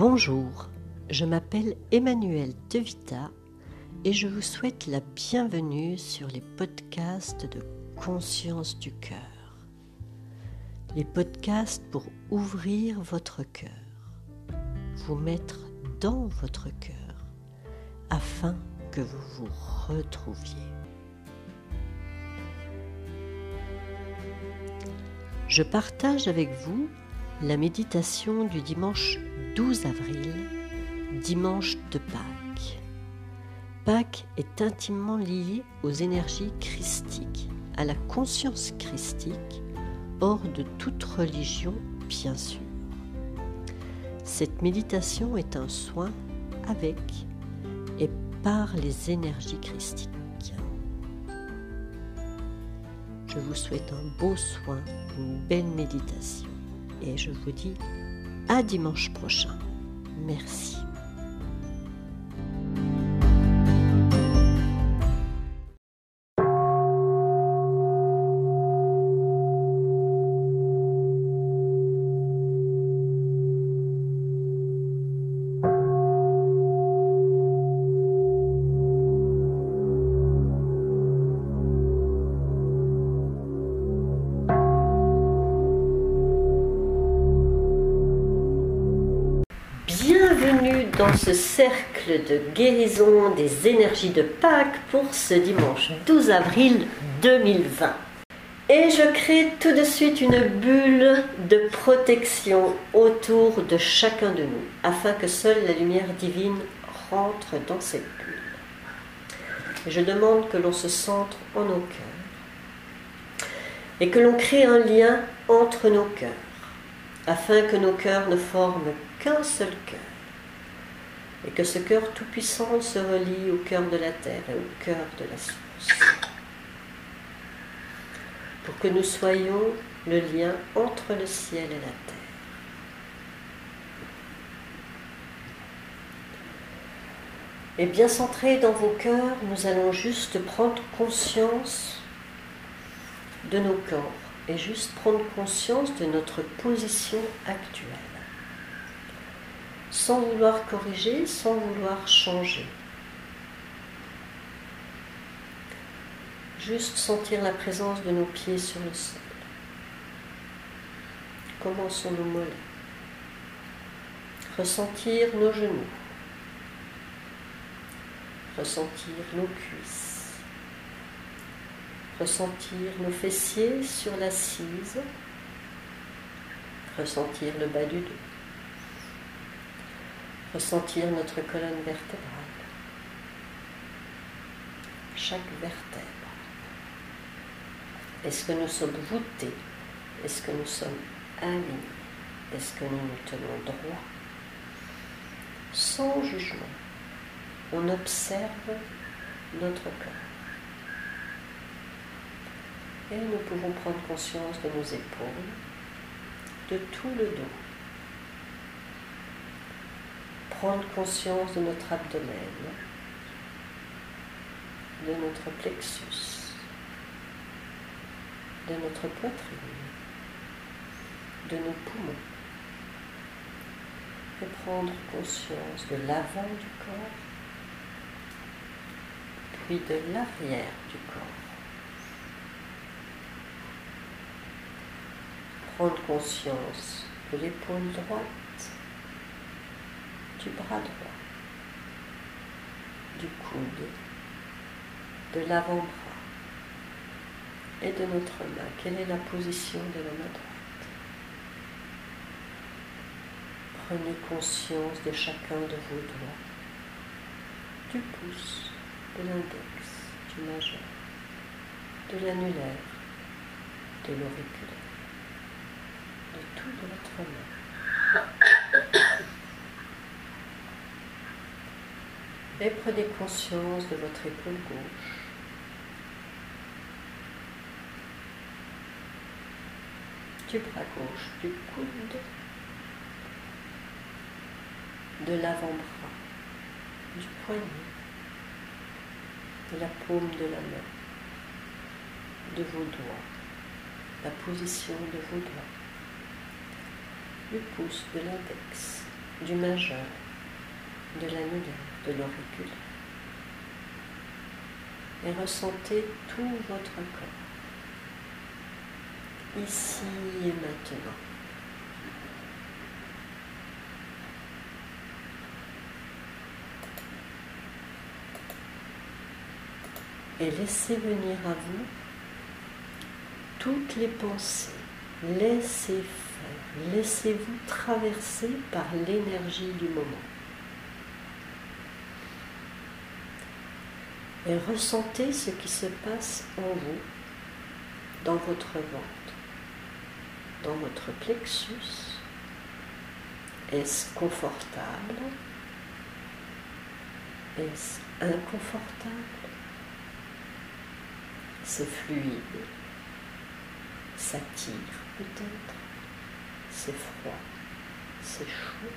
Bonjour, je m'appelle Emmanuel Devita et je vous souhaite la bienvenue sur les podcasts de Conscience du cœur. Les podcasts pour ouvrir votre cœur, vous mettre dans votre cœur afin que vous vous retrouviez. Je partage avec vous la méditation du dimanche 12 avril, dimanche de Pâques. Pâques est intimement lié aux énergies christiques, à la conscience christique, hors de toute religion, bien sûr. Cette méditation est un soin avec et par les énergies christiques. Je vous souhaite un beau soin, une belle méditation et je vous dis à dimanche prochain. Merci. Ce cercle de guérison des énergies de Pâques pour ce dimanche 12 avril 2020. Et je crée tout de suite une bulle de protection autour de chacun de nous, afin que seule la lumière divine rentre dans cette bulle. Je demande que l'on se centre en nos cœurs et que l'on crée un lien entre nos cœurs, afin que nos cœurs ne forment qu'un seul cœur et que ce cœur tout-puissant se relie au cœur de la terre et au cœur de la source. Pour que nous soyons le lien entre le ciel et la terre. Et bien centré dans vos cœurs, nous allons juste prendre conscience de nos corps et juste prendre conscience de notre position actuelle sans vouloir corriger, sans vouloir changer. Juste sentir la présence de nos pieds sur le sol. Comment sont nos mollets? Ressentir nos genoux. Ressentir nos cuisses. Ressentir nos fessiers sur l'assise. Ressentir le bas du dos ressentir notre colonne vertébrale, chaque vertèbre. Est-ce que nous sommes voûtés? Est-ce que nous sommes alignés? Est-ce que nous nous tenons droit Sans jugement, on observe notre corps. Et nous pouvons prendre conscience de nos épaules, de tout le dos prendre conscience de notre abdomen, de notre plexus, de notre poitrine, de nos poumons, et prendre conscience de l'avant du corps, puis de l'arrière du corps. Prendre conscience de l'épaule droite du bras droit, du coude, de l'avant-bras et de notre main. Quelle est la position de la main droite? Prenez conscience de chacun de vos doigts, du pouce, de l'index, du majeur, de l'annulaire, de l'auriculaire, de toute votre main. Et prenez conscience de votre épaule gauche. Du bras gauche, du coude, de l'avant-bras, du poignet, de la paume de la main, de vos doigts, la position de vos doigts, du pouce de l'index, du majeur, de l'annulaire, de l'auriculaire. Et ressentez tout votre corps, ici et maintenant. Et laissez venir à vous toutes les pensées. Laissez faire, laissez-vous traverser par l'énergie du moment. Et ressentez ce qui se passe en vous, dans votre ventre, dans votre plexus. Est-ce confortable? Est-ce inconfortable? C'est fluide ça peut-être, c'est froid, c'est chaud.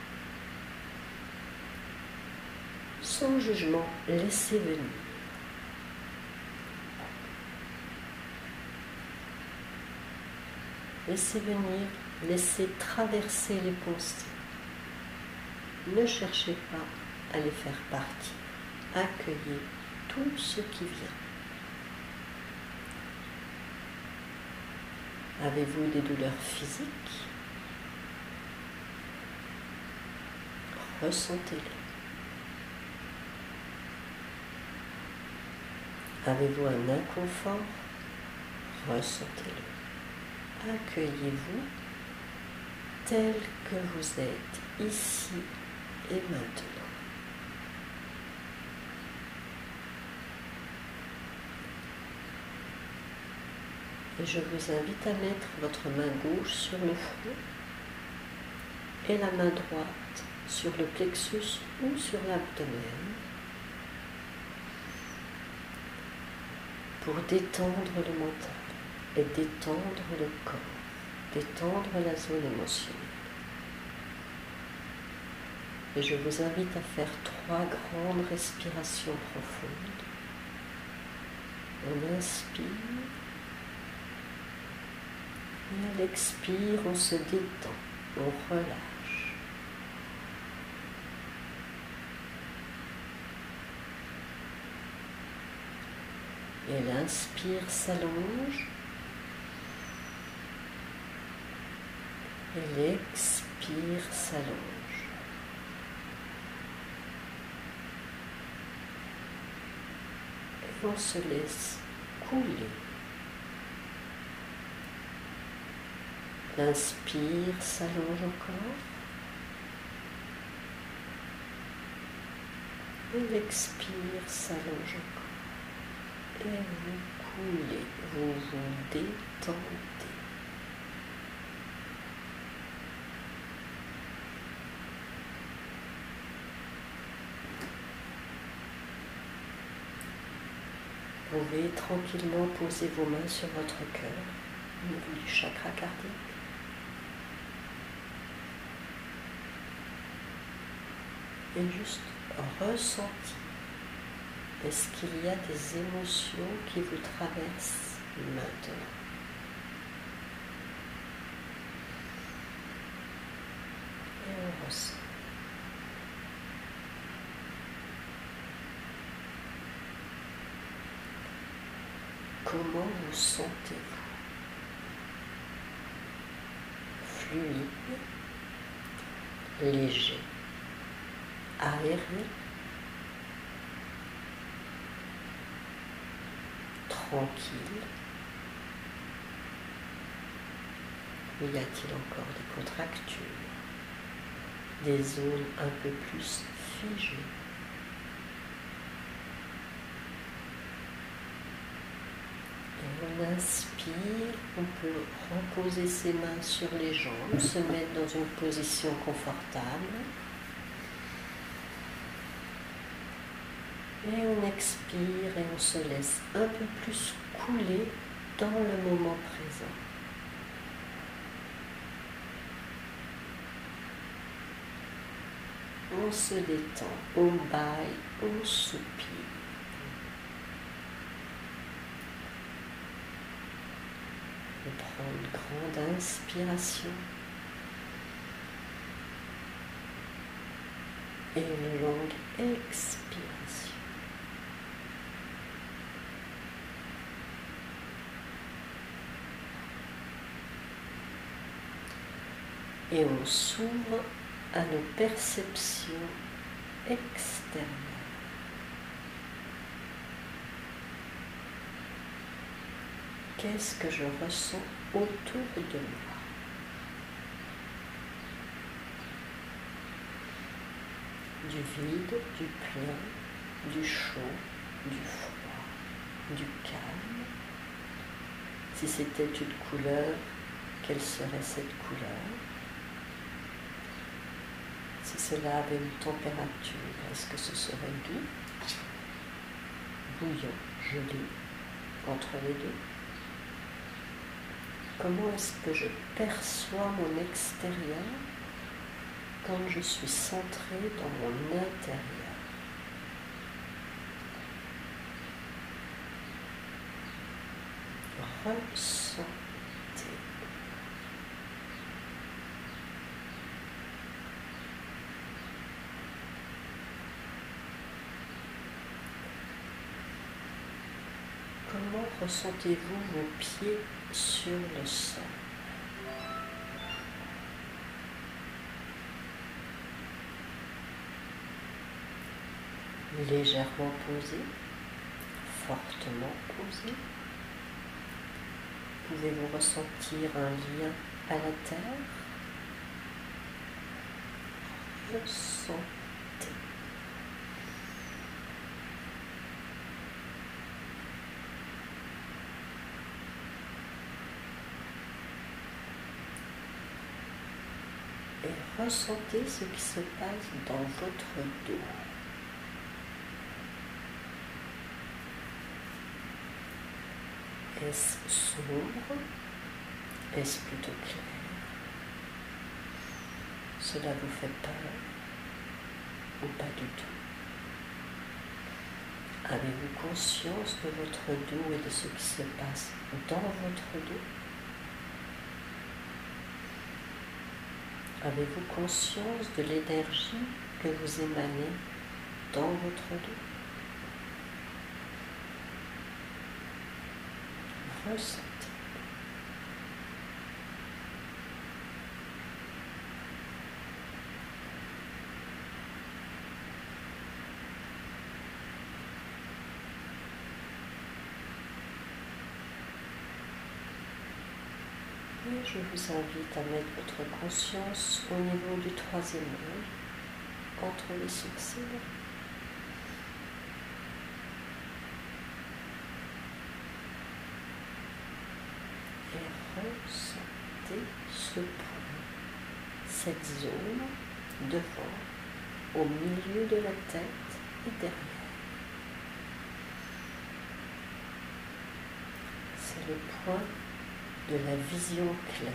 Sans jugement, laissez venir. Laissez venir, laissez traverser les pensées. Ne cherchez pas à les faire partie. Accueillez tout ce qui vient. Avez-vous des douleurs physiques? Ressentez-les. Avez-vous un inconfort? Ressentez-le. Accueillez-vous tel que vous êtes ici et maintenant. Et je vous invite à mettre votre main gauche sur le front et la main droite sur le plexus ou sur l'abdomen pour détendre le mental et détendre le corps, détendre la zone émotionnelle. Et je vous invite à faire trois grandes respirations profondes. On inspire. Et à l'expire, on se détend, on relâche. Et l'inspire s'allonge. L'expire s'allonge. Et on se laisse couler. L'inspire s'allonge encore. Et l'expire s'allonge encore. Et vous coulez, vous vous détendez. Vous pouvez tranquillement poser vos mains sur votre cœur, au niveau du chakra cardiaque. et juste ressenti. Est-ce qu'il y a des émotions qui vous traversent maintenant? Et on ressent. Comment vous sentez-vous? Fluide, léger aéré, tranquille. Y a-t-il encore des contractures, des zones un peu plus figées Et on inspire, on peut reposer ses mains sur les jambes, se mettre dans une position confortable. Et on expire et on se laisse un peu plus couler dans le moment présent. On se détend, on baille, on soupire. On prend une grande inspiration. et une longue expiration. Et on s'ouvre à nos perceptions extérieures. Qu'est-ce que je ressens? Autour de moi. Du vide, du plein, du chaud, du froid, du calme. Si c'était une couleur, quelle serait cette couleur? Si cela avait une température, est-ce que ce serait doux, bouillant, joli, entre les deux Comment est-ce que je perçois mon extérieur quand je suis centré dans mon intérieur? Ressentez. Comment ressentez-vous vos pieds sur le sol légèrement posé, fortement posé. Pouvez-vous ressentir un lien à la terre Ressentez. Et ressentez ce qui se passe dans votre dos. Est-ce sombre? Est-ce plutôt clair? Cela vous fait peur ou pas du tout? Avez-vous conscience de votre dos et de ce qui se passe dans votre dos? Avez-vous conscience de l'énergie que vous émanez dans votre dos? Et je vous invite à mettre votre conscience au niveau du troisième œil, entre les sourcils. ressentez ce point, cette zone devant, au milieu de la tête et derrière. C'est le point de la vision claire,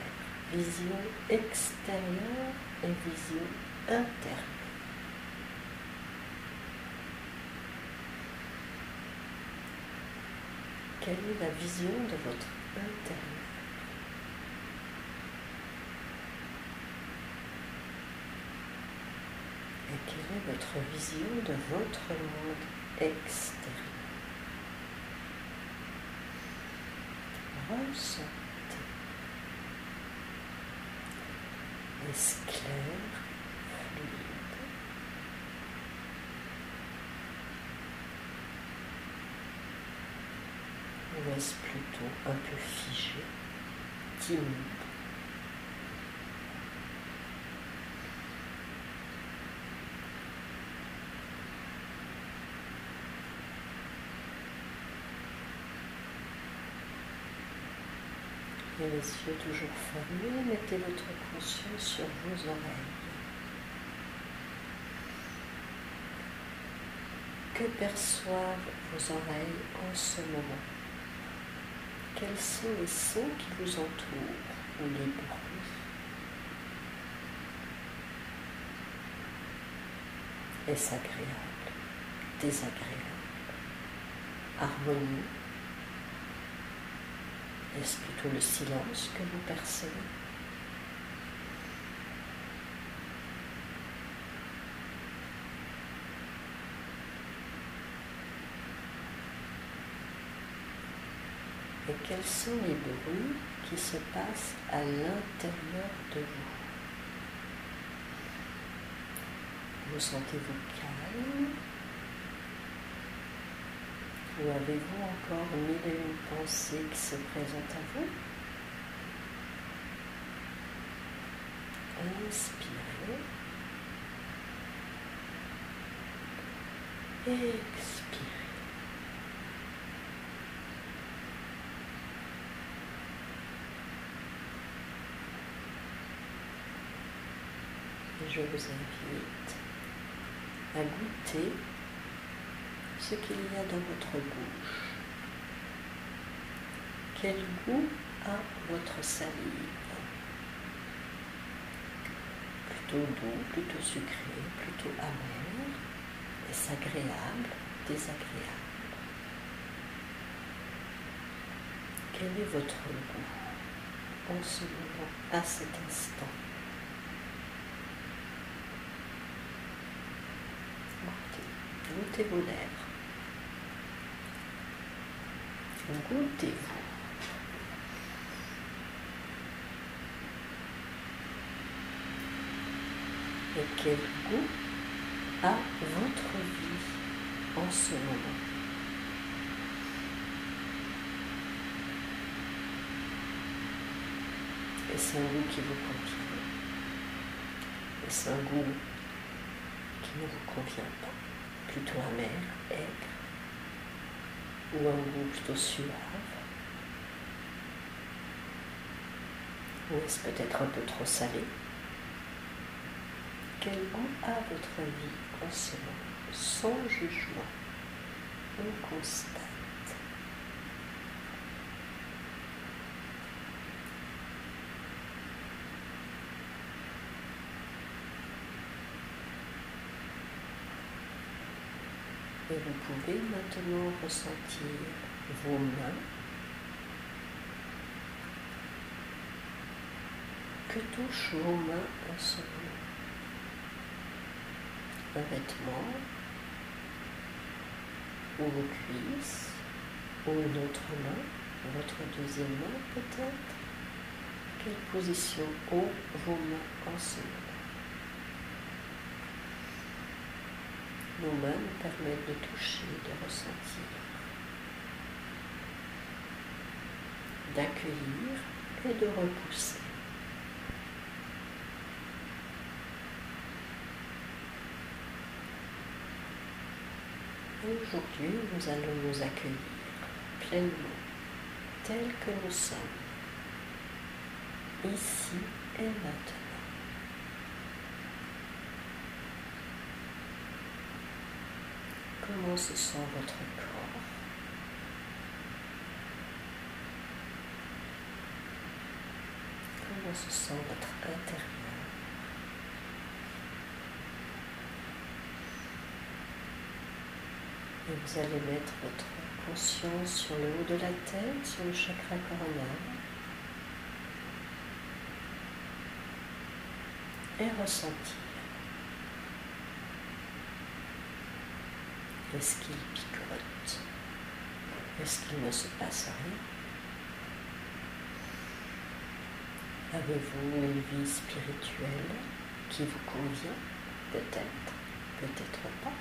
vision extérieure et vision intérieure. Quelle est la vision de votre intérieur et quelle est votre vision de votre monde extérieur? Est-ce clair, fluide? Ou est-ce plutôt un peu figé, timide et les yeux toujours fermés, mettez votre conscience sur vos oreilles. Que perçoivent vos oreilles en ce moment? Quels sont les sons qui vous entourent ou les bruits? Est-ce agréable? Désagréable? Harmonie est-ce plutôt le silence que vous percevez. Et quels sont les bruits qui se passent à l'intérieur de vous? Vous sentez-vous calme? Ou avez-vous encore mille et une pensées qui se présentent à vous? Inspirez. Expirez. Et je vous invite à goûter ce qu'il y a dans votre bouche. Quel goût a votre salive? Plutôt doux, plutôt sucré, plutôt amer. Est-ce agréable, désagréable? Quel est votre goût? En ce moment, à cet instant. Goûtez vos lèvres. Goûtez-vous. Et quel goût a votre vie en ce moment? Est-ce un goût qui vous convient? Est-ce un goût qui ne vous convient pas? Plutôt amer, aigre, ou un goût plutôt suave. Ou est-ce peut-être un peu trop salé? Quel goût a votre vie en ce moment Sans jugement, on constate. Et vous pouvez maintenant ressentir vos mains que touchent vos mains en ce moment? Un vêtement, ou vos cuisses, ou une autre main, votre deuxième main peut-être? Quelle position ont vos mains en ce moment? Nos mains nous permettent de toucher, de ressentir, d'accueillir et de repousser. Aujourd'hui, nous allons nous accueillir pleinement, tels que nous sommes, ici et maintenant. Comment se sent votre corps Comment se sent votre intérieur Et vous allez mettre votre conscience sur le haut de la tête, sur le chakra coronal. Et ressentir. Est-ce qu'il picote? Est-ce qu'il ne se passe rien? Avez-vous une vie spirituelle qui vous convient? Peut-être, peut-être pas.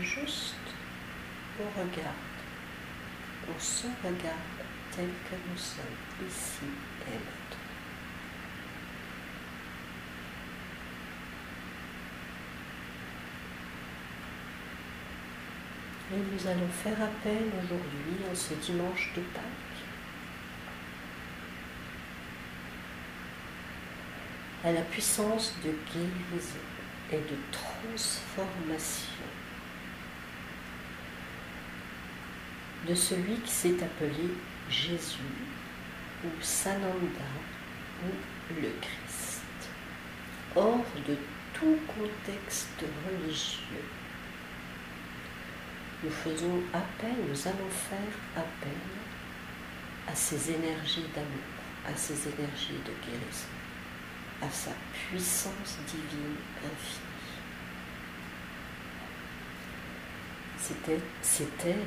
Juste, on regarde, on se regarde tel que nous sommes ici et maintenant. Et nous allons faire appel aujourd'hui, en ce dimanche de Pâques, à la puissance de guérison et de transformation. De celui qui s'est appelé Jésus ou Sananda ou le Christ, hors de tout contexte religieux nous faisons appel, nous allons faire appel à ces énergies d'amour, à ces énergies de guérison, à sa puissance divine infinie. C'était, c'était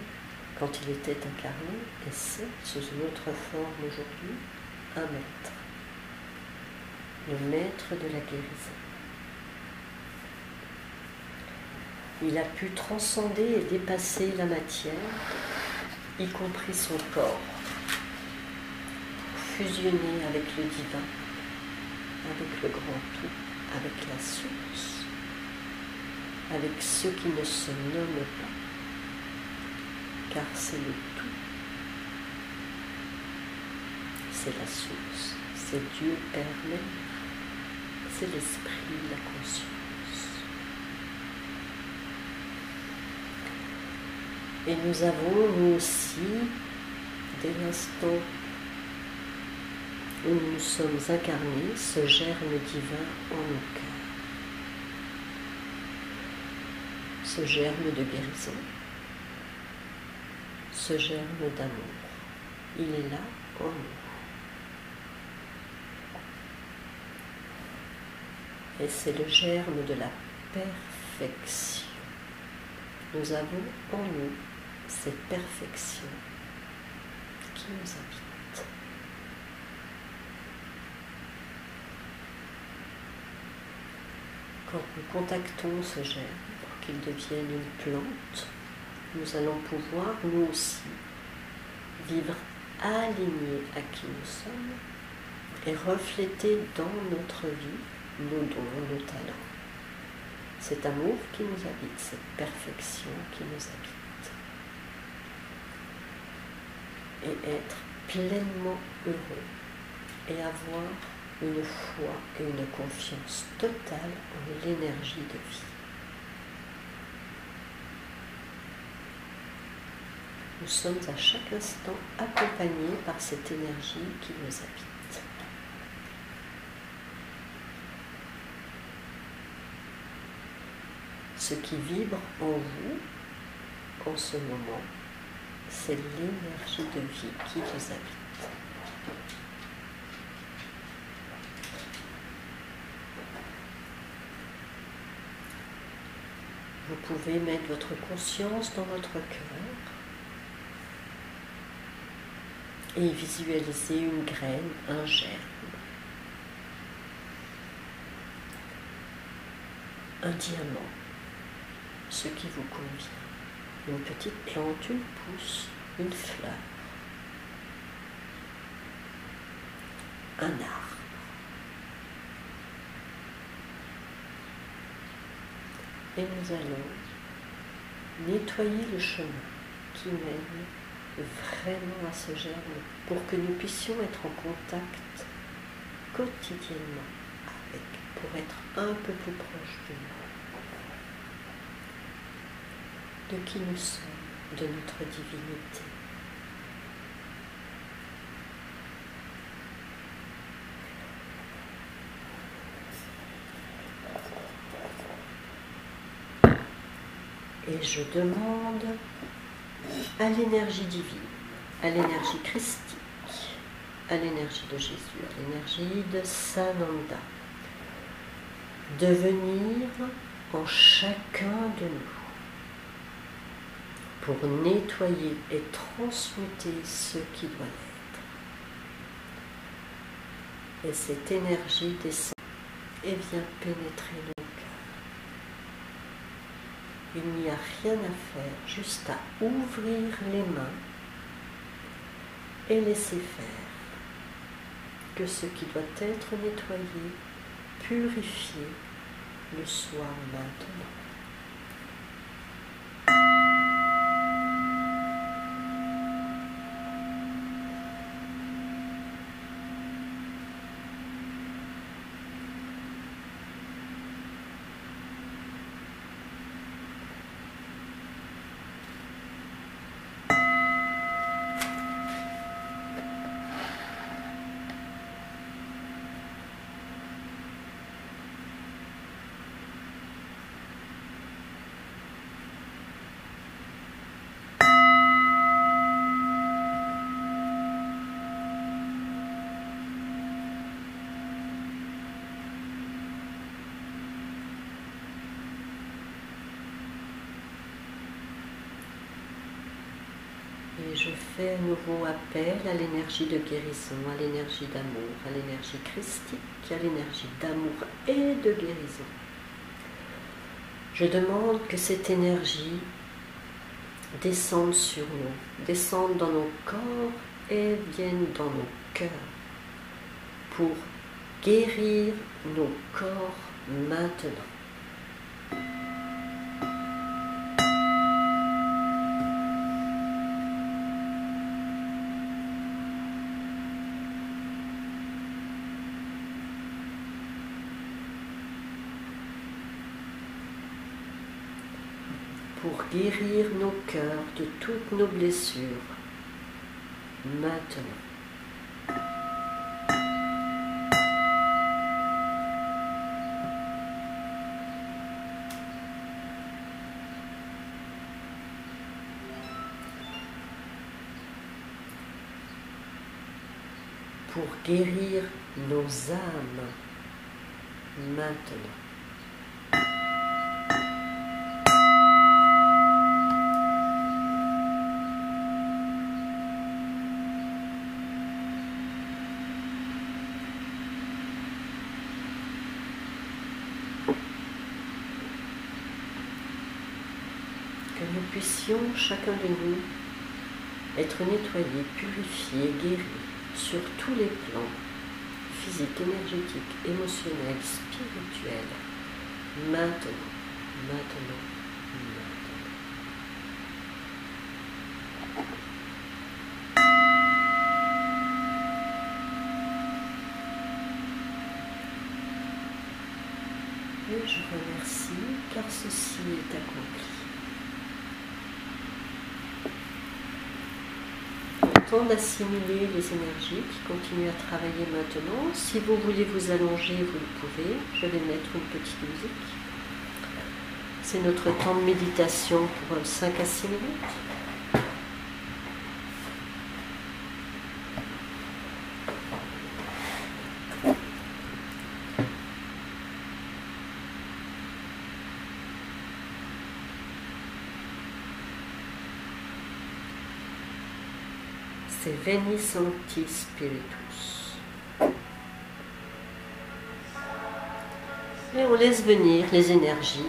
quand il était incarné, et c'est sous une autre forme aujourd'hui, un maître. Le maître de la guérison. Il a pu transcender et dépasser la matière, y compris son corps, fusionner avec le divin, avec le grand tout, avec la source, avec ce qui ne se nomme pas, car c'est le tout, c'est la source, c'est Dieu Père c'est l'esprit, la conscience. Et nous avons, aussi, dès l'instant où nous sommes incarnés, ce germe divin en nos cœurs. Ce germe de guérison, ce germe d'amour, il est là en nous. Et c'est le germe de la perfection. Nous avons en nous cette perfection qui nous habite. Quand nous contactons ce germe pour qu'il devienne une plante, nous allons pouvoir nous aussi vivre alignés à qui nous sommes et refléter dans notre vie nos dons, nos talents. Cet amour qui nous habite, cette perfection qui nous habite. Et être pleinement heureux et avoir une foi et une confiance totale en l'énergie de vie. Nous sommes à chaque instant accompagnés par cette énergie qui nous habite. Ce qui vibre en vous en ce moment c'est l'énergie de vie qui vous habite. Vous pouvez mettre votre conscience dans votre cœur et visualiser une graine, un germe, un diamant, ce qui vous convient une petite plante, une pousse, une fleur, un arbre. Et nous allons nettoyer le chemin qui mène vraiment à ce germe pour que nous puissions être en contact quotidiennement avec, pour être un peu plus proche de nous. De qui nous sommes, de notre divinité. Et je demande à l'énergie divine, à l'énergie christique, à l'énergie de Jésus, à l'énergie de Sananda, de venir en chacun de nous pour nettoyer et transmuter ce qui doit l'être. Et cette énergie descend et vient pénétrer nos cœurs. Il n'y a rien à faire, juste à ouvrir les mains et laisser faire que ce qui doit être nettoyé, purifié, le soit maintenant. Je fais un nouveau appel à l'énergie de guérison, à l'énergie d'amour, à l'énergie christique, à l'énergie d'amour et de guérison. Je demande que cette énergie descende sur nous, descende dans nos corps et vienne dans nos cœurs pour guérir nos corps maintenant. pour guérir nos cœurs de toutes nos blessures maintenant. pour guérir nos âmes maintenant. Que nous chacun de nous, être nettoyés, purifiés, guéris sur tous les plans, physiques, énergétiques, émotionnels, spirituels, maintenant, maintenant, maintenant. Et je remercie car ceci est accompli. D'assimiler les énergies qui continuent à travailler maintenant. Si vous voulez vous allonger, vous le pouvez. Je vais mettre une petite musique. C'est notre temps de méditation pour 5 à 6 minutes. C'est Veni Sancti Spiritus. Et on laisse venir les énergies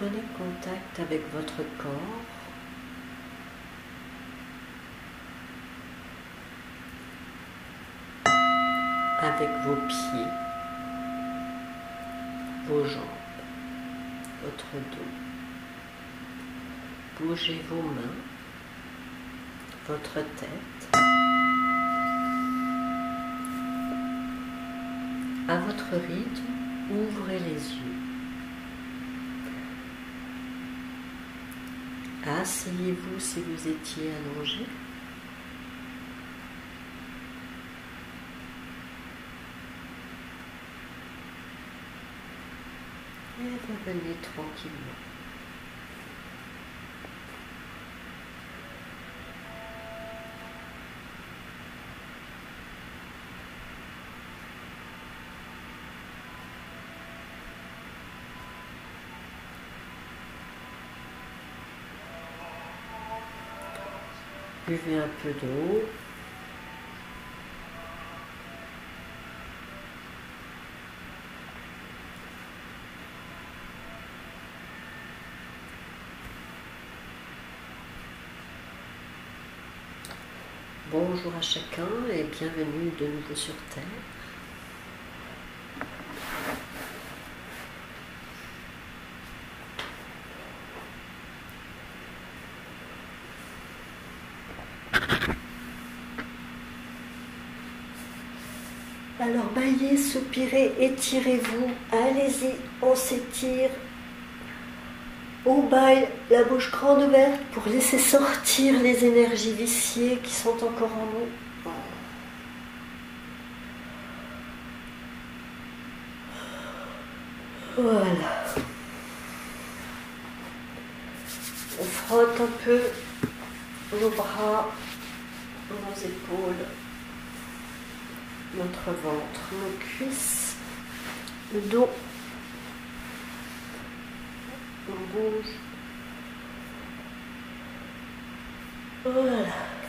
Reprenez contact avec votre corps. Avec vos pieds, vos jambes, votre dos. Bougez vos mains, votre tête. À votre rythme, ouvrez les yeux. Asseyez-vous si vous étiez allongé. Et revenez tranquillement. Buvez un peu d'eau. Bonjour à chacun et bienvenue de nouveau sur Terre. Soupirez, étirez-vous, allez-y, on s'étire. On baille la bouche grande ouverte pour laisser sortir les énergies viciées qui sont encore en nous. Voilà. On frotte un peu nos bras, nos épaules notre ventre, nos cuisses, le dos. On bouge. Voilà.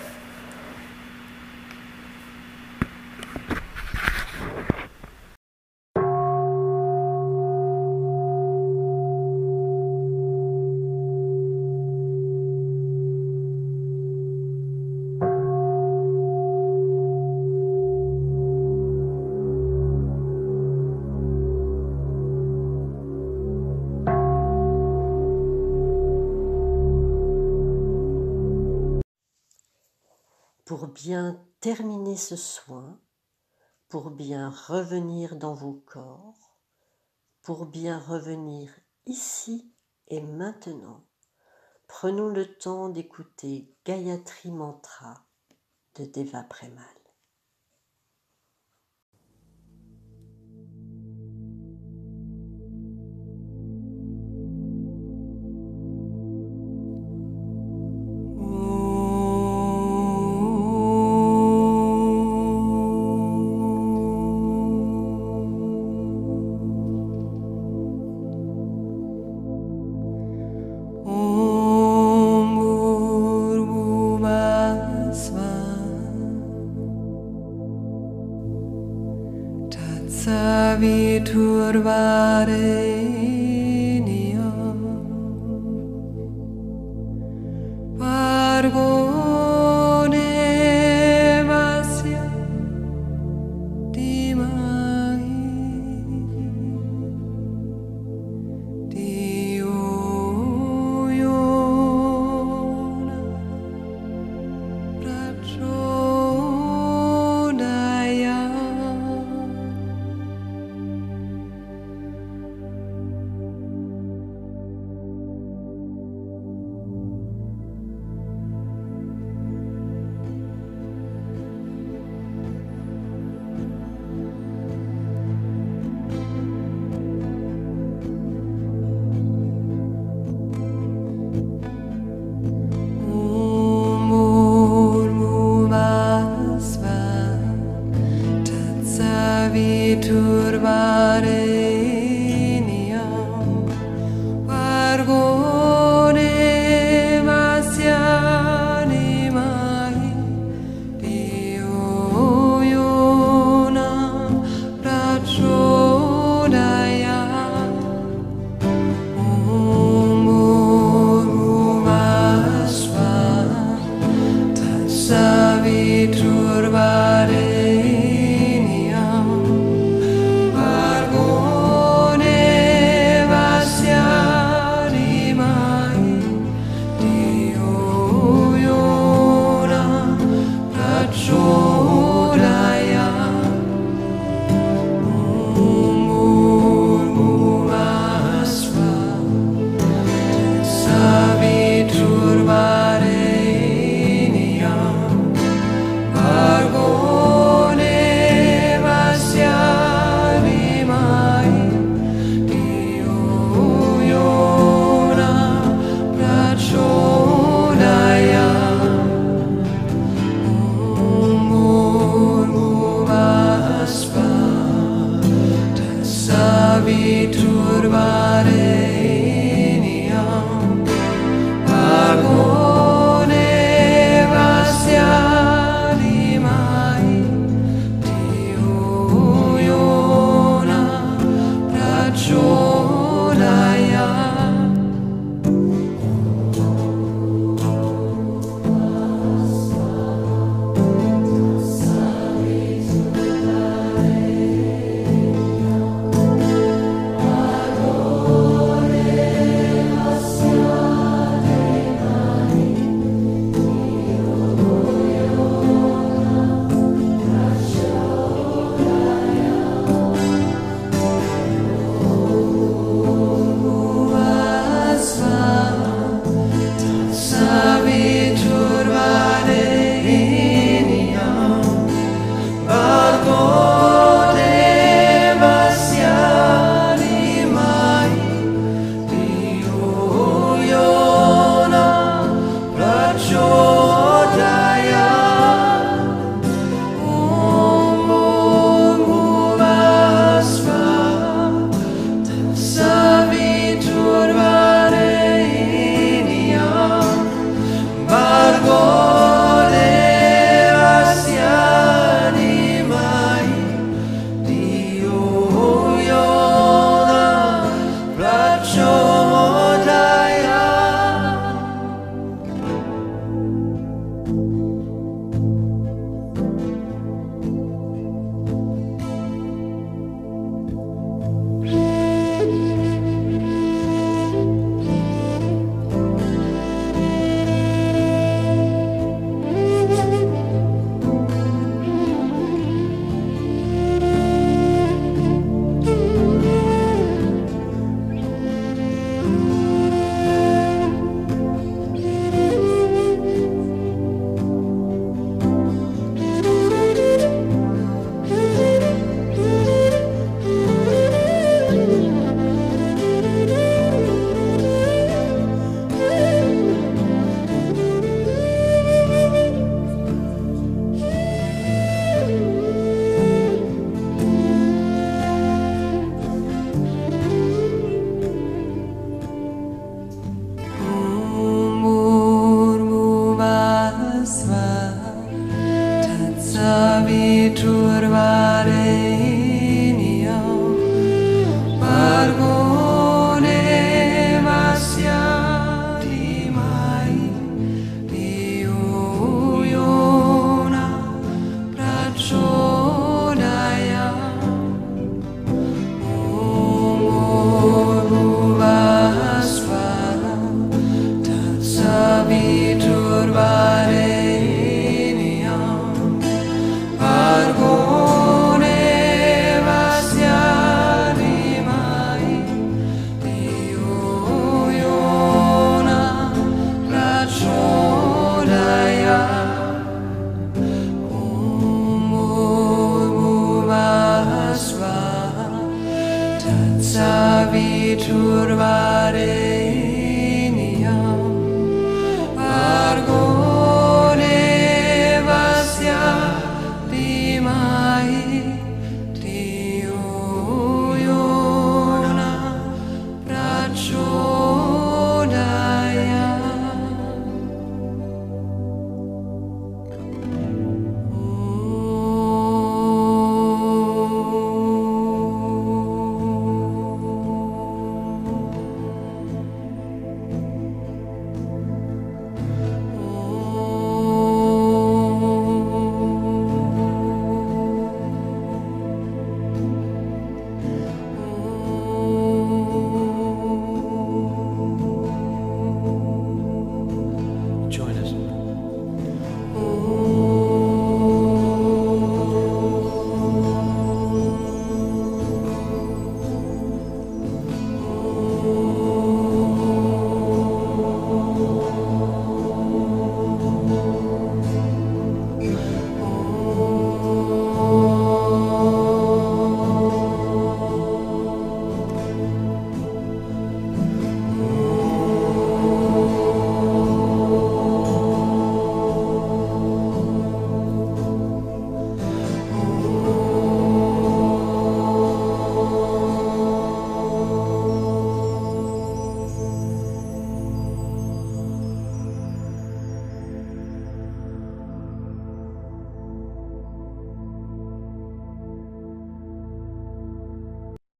Bien terminer ce soin, pour bien revenir dans vos corps, pour bien revenir ici et maintenant, prenons le temps d'écouter Gayatri Mantra de Deva Premal. वा